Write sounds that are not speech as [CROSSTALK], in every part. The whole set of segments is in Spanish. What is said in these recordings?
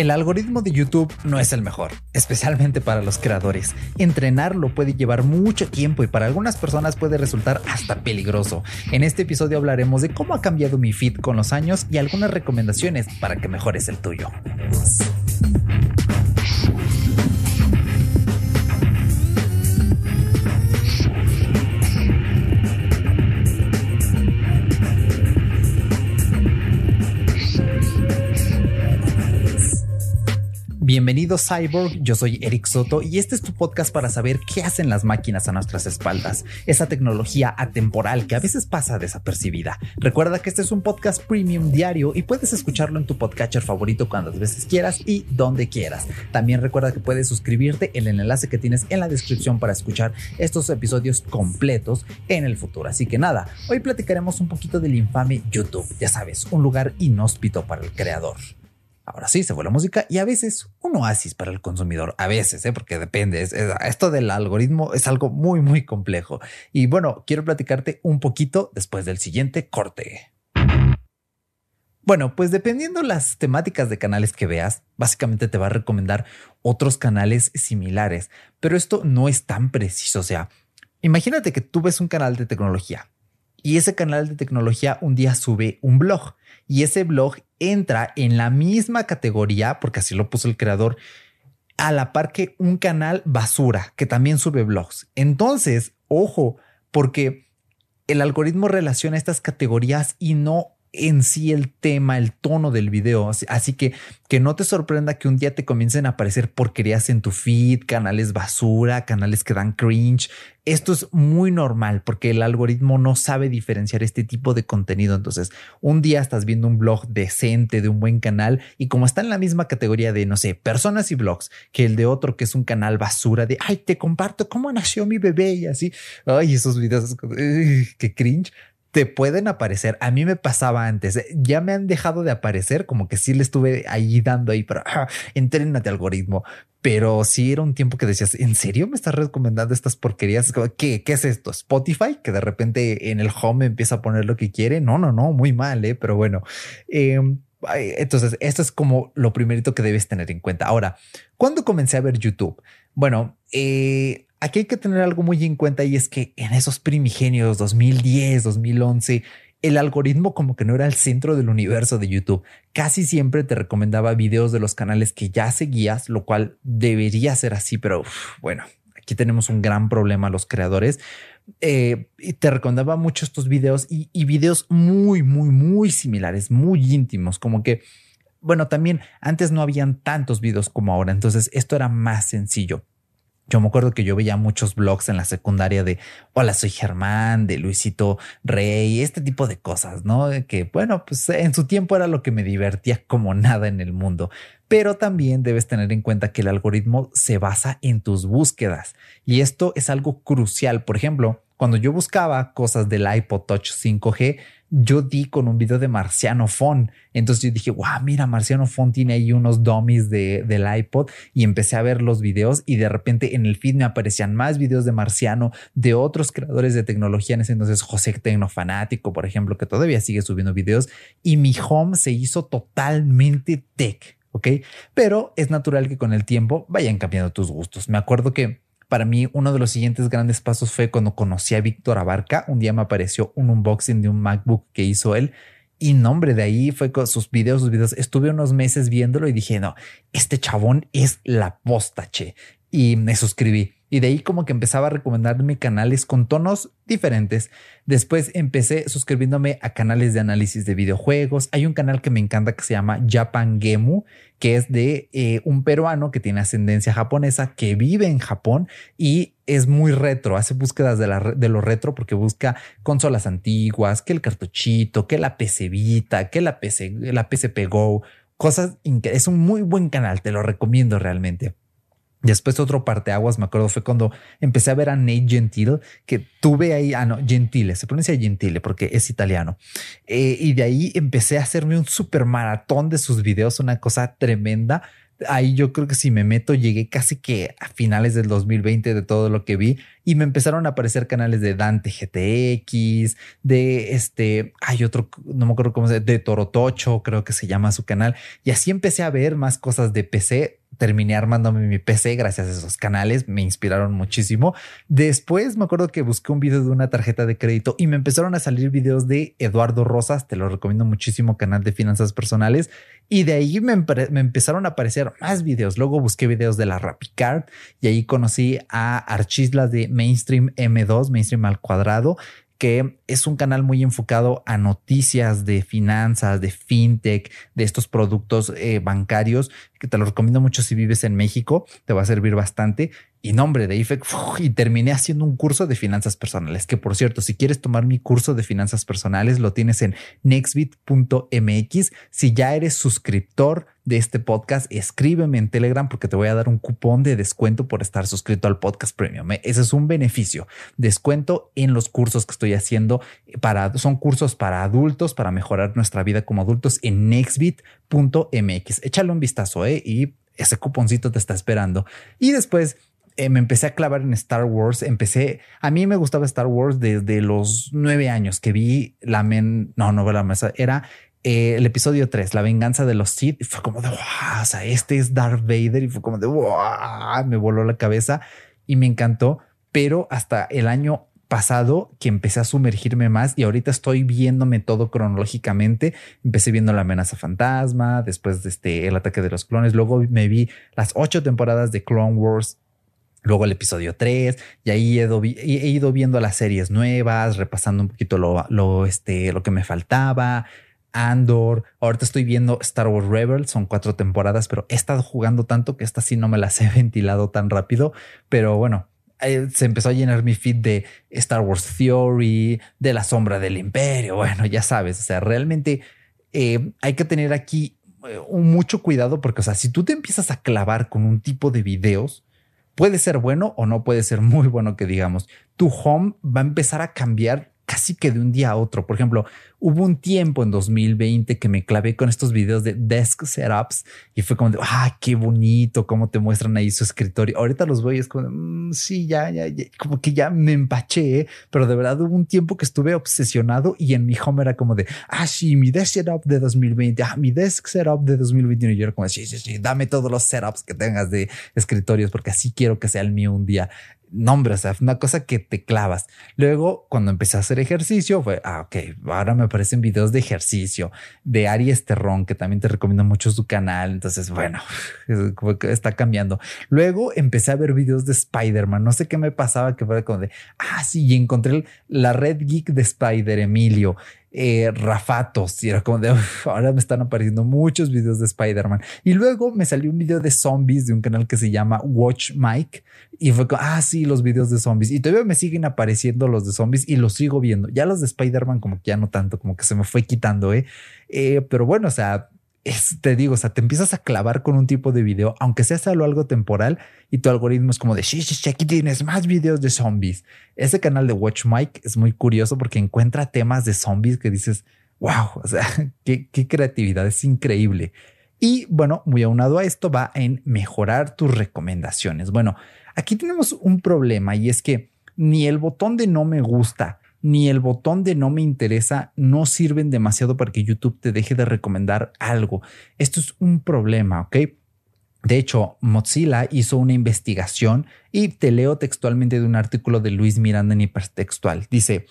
El algoritmo de YouTube no es el mejor, especialmente para los creadores. Entrenarlo puede llevar mucho tiempo y para algunas personas puede resultar hasta peligroso. En este episodio hablaremos de cómo ha cambiado mi feed con los años y algunas recomendaciones para que mejores el tuyo. Bienvenido Cyborg, yo soy Eric Soto y este es tu podcast para saber qué hacen las máquinas a nuestras espaldas, esa tecnología atemporal que a veces pasa desapercibida. Recuerda que este es un podcast premium diario y puedes escucharlo en tu podcatcher favorito cuantas veces quieras y donde quieras. También recuerda que puedes suscribirte en el enlace que tienes en la descripción para escuchar estos episodios completos en el futuro. Así que nada, hoy platicaremos un poquito del infame YouTube, ya sabes, un lugar inhóspito para el creador. Ahora sí, se fue la música y a veces un oasis para el consumidor. A veces, ¿eh? porque depende. esto del algoritmo es algo muy, muy complejo. Y bueno, quiero platicarte un poquito después del siguiente corte. Bueno, pues dependiendo las temáticas de canales que veas, básicamente te va a recomendar otros canales similares, pero esto no es tan preciso. O sea, imagínate que tú ves un canal de tecnología y ese canal de tecnología un día sube un blog y ese blog entra en la misma categoría, porque así lo puso el creador, a la par que un canal basura que también sube blogs. Entonces, ojo, porque el algoritmo relaciona estas categorías y no en sí el tema, el tono del video. Así que que no te sorprenda que un día te comiencen a aparecer porquerías en tu feed, canales basura, canales que dan cringe. Esto es muy normal porque el algoritmo no sabe diferenciar este tipo de contenido. Entonces, un día estás viendo un blog decente de un buen canal y como está en la misma categoría de, no sé, personas y blogs que el de otro que es un canal basura de, ay, te comparto cómo nació mi bebé y así. Ay, esos videos, [LAUGHS] qué cringe te pueden aparecer. A mí me pasaba antes, eh, ya me han dejado de aparecer, como que sí le estuve ahí dando ahí, pero ah, entrenate algoritmo. Pero sí era un tiempo que decías, ¿en serio me estás recomendando estas porquerías? ¿Qué, qué es esto? ¿Spotify? Que de repente en el home empieza a poner lo que quiere. No, no, no, muy mal, ¿eh? pero bueno. Em, entonces, esto es como lo primerito que debes tener en cuenta. Ahora, ¿cuándo comencé a ver YouTube? Bueno, eh, aquí hay que tener algo muy en cuenta y es que en esos primigenios 2010, 2011, el algoritmo como que no era el centro del universo de YouTube. Casi siempre te recomendaba videos de los canales que ya seguías, lo cual debería ser así, pero bueno, aquí tenemos un gran problema los creadores. Eh, te recomendaba mucho estos videos y, y videos muy, muy, muy similares, muy íntimos, como que, bueno, también antes no habían tantos videos como ahora, entonces esto era más sencillo. Yo me acuerdo que yo veía muchos blogs en la secundaria de Hola, soy Germán, de Luisito Rey, este tipo de cosas, ¿no? Que bueno, pues en su tiempo era lo que me divertía como nada en el mundo. Pero también debes tener en cuenta que el algoritmo se basa en tus búsquedas y esto es algo crucial. Por ejemplo, cuando yo buscaba cosas del iPod Touch 5G, yo di con un video de Marciano Phone. Entonces yo dije, wow, mira, Marciano Phone tiene ahí unos dummies de, del iPod y empecé a ver los videos y de repente en el feed me aparecían más videos de Marciano, de otros creadores de tecnología en ese entonces, José Tecnofanático, por ejemplo, que todavía sigue subiendo videos y mi home se hizo totalmente tech. Ok, pero es natural que con el tiempo vayan cambiando tus gustos. Me acuerdo que para mí, uno de los siguientes grandes pasos fue cuando conocí a Víctor Abarca. Un día me apareció un unboxing de un MacBook que hizo él. Y nombre de ahí fue con sus videos, sus videos. Estuve unos meses viéndolo y dije, no, este chabón es la postache. Y me suscribí. Y de ahí como que empezaba a recomendarme canales con tonos diferentes. Después empecé suscribiéndome a canales de análisis de videojuegos. Hay un canal que me encanta que se llama Japan Gemu, que es de eh, un peruano que tiene ascendencia japonesa, que vive en Japón y es muy retro. Hace búsquedas de, lo retro porque busca consolas antiguas, que el cartuchito, que la PC Vita, que la PC, la PSP Go, cosas. Es un muy buen canal, te lo recomiendo realmente. Después otro parteaguas, me acuerdo, fue cuando empecé a ver a Nate Gentile, que tuve ahí, ah, no, Gentile, se pronuncia Gentile porque es italiano. Eh, y de ahí empecé a hacerme un super maratón de sus videos, una cosa tremenda ahí yo creo que si me meto, llegué casi que a finales del 2020 de todo lo que vi y me empezaron a aparecer canales de Dante GTX, de este, hay otro, no me acuerdo cómo se de Torotocho, creo que se llama su canal. Y así empecé a ver más cosas de PC terminé armándome mi PC gracias a esos canales, me inspiraron muchísimo. Después me acuerdo que busqué un video de una tarjeta de crédito y me empezaron a salir videos de Eduardo Rosas, te lo recomiendo muchísimo, canal de finanzas personales. Y de ahí me, empezaron a aparecer más videos. Luego busqué videos de la RappiCard y ahí conocí a Archislas de Mainstream M2, Mainstream al cuadrado, que es un canal muy enfocado a noticias de finanzas, de fintech, de estos productos eh, bancarios, que te lo recomiendo mucho si vives en México, te va a servir bastante. Y nombre de IFEC, y terminé haciendo un curso de finanzas personales, que por cierto, si quieres tomar mi curso de finanzas personales, lo tienes en nextbit.mx. Si ya eres suscriptor de este podcast, escríbeme en Telegram porque te voy a dar un cupón de descuento por estar suscrito al podcast premium. ¿eh? Ese es un beneficio. Descuento en los cursos que estoy haciendo para, son cursos para adultos, para mejorar nuestra vida como adultos en nextbit.mx. Échale un vistazo ¿eh? y ese cuponcito te está esperando. Y después eh, me empecé a clavar en Star Wars. Empecé, a mí me gustaba Star Wars desde los nueve años que vi la men, no, no la mesa, era eh, el episodio 3, La venganza de los Sith. Fue como de, wow, o sea, este es Darth Vader. Y fue como de, wow, me voló la cabeza y me encantó. Pero hasta el año pasado que empecé a sumergirme más y ahorita estoy viéndome todo cronológicamente. Empecé viendo la amenaza fantasma, después de este, el ataque de los clones. Luego me vi las ocho temporadas de Clone Wars Luego el episodio 3, y ahí he ido, he ido, viendo las series nuevas, repasando un poquito lo, lo, este, lo que me faltaba. Andor, ahorita estoy viendo Star Wars Rebels, son cuatro temporadas, pero he estado jugando tanto que esta sí no me las he [LAUGHS] ventilado tan rápido. Pero bueno, eh, se empezó a llenar mi feed de Star Wars Theory, de la sombra del imperio. [LAUGHS] Bueno, ya sabes, o sea, realmente eh, hay que tener aquí eh, mucho cuidado porque, o sea, si tú te empiezas a clavar con un tipo de videos, puede ser bueno o no puede ser [LAUGHS] muy bueno que digamos. Tu home va a empezar a cambiar casi que de un día a otro. Por ejemplo, hubo un tiempo en 2020 que me clavé con estos videos de desk setups y fue como de, ah, qué bonito, cómo te muestran ahí su escritorio. Ahorita los voy, es como, mm, sí, ya, ya, como que ya me empaché, ¿eh? pero de verdad hubo un tiempo que estuve obsesionado y en mi home era como de, ah, sí, mi desk setup de 2020, ah, mi desk setup de 2021. Y yo era como, sí, sí, sí, dame todos los setups que tengas de escritorios porque así quiero que sea el mío un día no, hombre, o sea, una cosa que te clavas. Luego, cuando empecé a hacer ejercicio, fue, ah, ok, ahora me aparecen videos de ejercicio de Aries Terrón, que también te recomiendo mucho su canal. Entonces, bueno, [LAUGHS] está cambiando. Luego empecé a ver videos de Spider-Man. No sé qué me pasaba, que fue como de, ah, sí, y encontré la red geek de Spider, Emilio eh, rafatos y era como de ahora me están apareciendo muchos videos de Spider-Man y luego me salió un video de zombies de un canal que se llama Watch Mike y fue como ah sí los videos de zombies y todavía me siguen apareciendo los de zombies y los sigo viendo. Ya los de Spider-Man como que ya no tanto como que se me fue quitando eh, eh pero bueno o sea te digo, o sea, te empiezas a clavar con un tipo de video, aunque sea solo algo temporal, y tu algoritmo es como de, sí, sí, aquí tienes más videos de zombies. Ese canal de Watch Mike es muy curioso porque encuentra temas de zombies que dices, wow, o sea, [LAUGHS] qué, qué creatividad, es increíble. Y bueno, muy aunado a esto va en mejorar tus recomendaciones. Bueno, aquí tenemos un problema y es que ni el botón de no me gusta, ni el botón de no me interesa no sirven demasiado para que YouTube te deje de recomendar algo. Esto es un problema, ¿ok? De hecho, Mozilla hizo una investigación y te leo textualmente de un artículo de Luis Miranda en Hipertextual. Dice,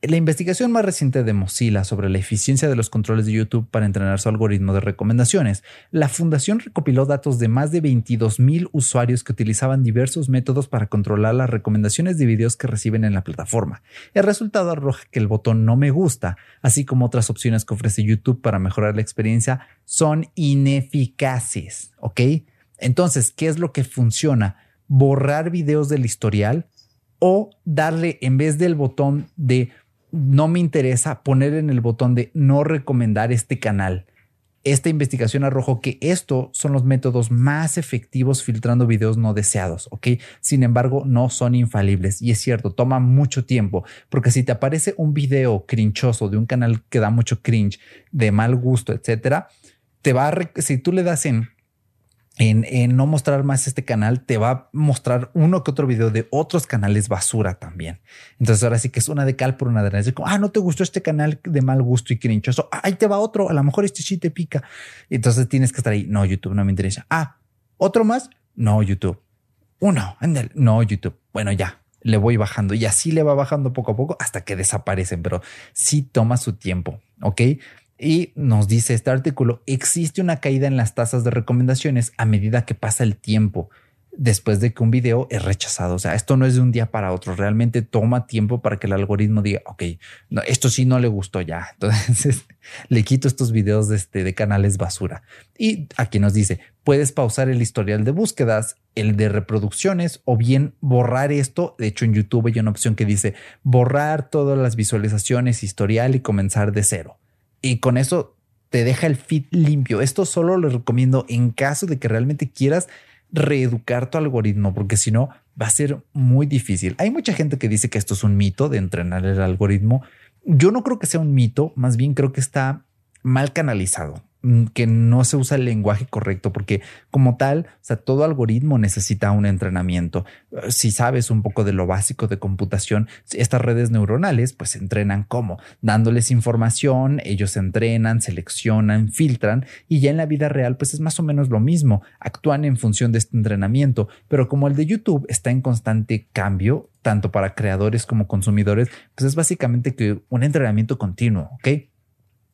la investigación más reciente de Mozilla sobre la eficiencia de los controles de YouTube para entrenar su algoritmo de recomendaciones, la fundación recopiló datos de más de 22 mil usuarios que utilizaban diversos métodos para controlar las recomendaciones de videos que reciben en la plataforma. El resultado arroja que el botón no me gusta, así como otras opciones que ofrece YouTube para mejorar la experiencia, son ineficaces. ¿Ok? Entonces, ¿qué es lo que funciona? Borrar videos del historial o darle en vez del botón de no me interesa poner en el botón de no recomendar este canal. esta investigación arrojó que estos son los métodos más efectivos filtrando videos no deseados, ¿ok? Sin embargo, no son infalibles y es cierto, toma mucho tiempo, porque si te aparece un video crinchoso de un canal que da mucho cringe, de mal gusto, etcétera, te va a, si tú le das en en, no mostrar más este canal, te va a mostrar uno que otro video de otros canales basura también. Entonces ahora sí que es una de cal por una de arena. ah, no te gustó este canal de mal gusto y crinchoso. Ah, ahí te va otro. A lo mejor este sí te pica. Entonces tienes que estar ahí. No, YouTube no me interesa. Ah, otro más. No, YouTube. Uno, ándale. No, YouTube. Bueno, ya le voy bajando y así le va bajando poco a poco hasta que desaparecen, pero sí toma su tiempo. Ok. Y nos dice este artículo, existe una caída en las tasas de recomendaciones a medida que pasa el tiempo después de que un video es rechazado. O sea, esto no es de un día para otro, realmente toma tiempo para que el algoritmo diga, ok, esto sí no le gustó ya. [LAUGHS] Entonces le quito estos videos de, este, de canales basura. Y aquí nos dice, puedes pausar el historial de búsquedas, el de reproducciones o bien borrar esto. De hecho, en YouTube hay una opción que dice borrar todas las visualizaciones, historial y comenzar de cero y con eso te deja el feed limpio. Esto solo lo recomiendo en caso de que realmente quieras reeducar tu algoritmo, porque si no va a ser muy difícil. Hay mucha gente que dice que esto es un mito de entrenar el algoritmo. Yo no creo que sea un mito, más bien creo que está mal canalizado. Mm, que no se usa el lenguaje correcto, porque como tal, todo algoritmo necesita un entrenamiento. Eh, si sabes un poco de lo básico de computación, estas redes neuronales pues se entrenan como dándoles información, ellos entrenan, seleccionan, filtran y ya en la vida real pues es más o menos lo mismo, actúan en función de este entrenamiento, pero como el de YouTube está en constante cambio, tanto para creadores como consumidores, pues es básicamente que un entrenamiento continuo, ¿ok?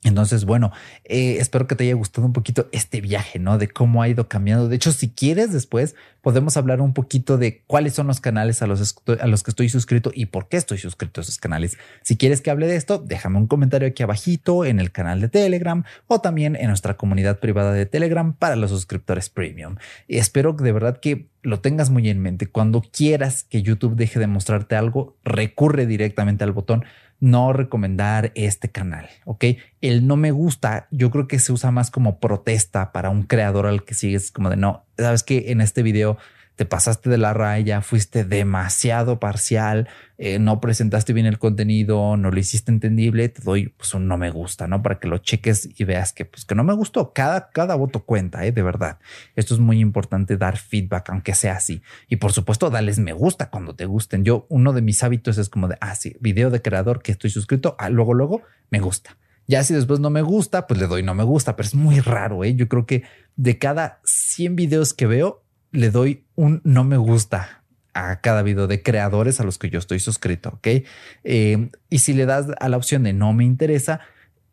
Entonces, bueno, eh, espero que te haya gustado un poquito este viaje, ¿no? De cómo ha ido cambiando. De hecho, si quieres, después podemos hablar un poquito de cuáles son los canales a los, que estoy suscrito y por qué estoy suscrito a esos canales. Si quieres que hable de esto, déjame un comentario aquí abajito en el canal de Telegram o también en nuestra comunidad privada de Telegram para los suscriptores premium. Y espero de verdad que lo tengas muy en mente. Cuando quieras que YouTube deje de mostrarte algo, recurre directamente al botón no recomendar este canal, ¿ok? El no me gusta, yo creo que se usa más como protesta para un creador al que sigues como de no, sabes que en este video te pasaste de la raya, fuiste demasiado parcial, eh, no presentaste bien el contenido, no lo hiciste entendible, te doy pues un no me gusta, ¿no? Para que lo cheques y veas que pues que no me gustó. Cada, cada voto cuenta, ¿eh? De verdad. Esto es muy importante dar feedback, aunque sea así. Y por supuesto, dales me gusta cuando te gusten. Yo, uno de mis hábitos es como de, ah, sí, video de creador que estoy suscrito, ah, luego, luego, me gusta. Ya si después no me gusta, pues le doy no me gusta, pero es muy raro, ¿eh? Yo creo que de cada 100 videos que veo, le doy un no me gusta a cada video de creadores a los que yo estoy suscrito, ¿ok? Eh, y si le das a la opción de no me interesa,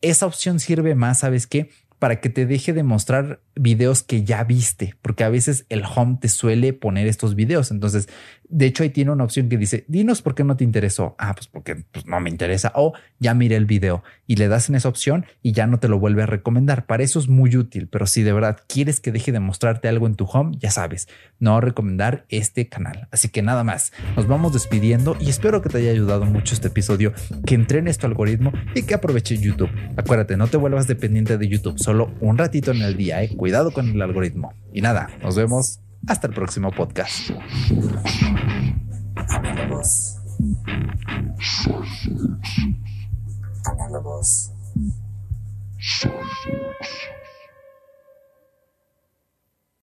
esa opción sirve más, ¿sabes qué? Para que te deje de mostrar videos que ya viste, porque a veces el home te suele poner estos videos. Entonces, de hecho, ahí tiene una opción que dice, dinos por qué no te interesó. Ah, pues porque pues, no me interesa. O ya miré el video y le das en esa opción y ya no te lo vuelve a recomendar. Para eso es muy útil, pero si de verdad quieres que deje de mostrarte algo en tu home, ya sabes, no recomendar este canal. Así que nada más, nos vamos despidiendo y espero que te haya ayudado mucho este episodio, que entrenes tu algoritmo y que aproveche YouTube. Acuérdate, no te vuelvas dependiente de YouTube, solo un ratito en el día, ¿eh? cuidado con el algoritmo. Y nada, nos vemos hasta el próximo podcast.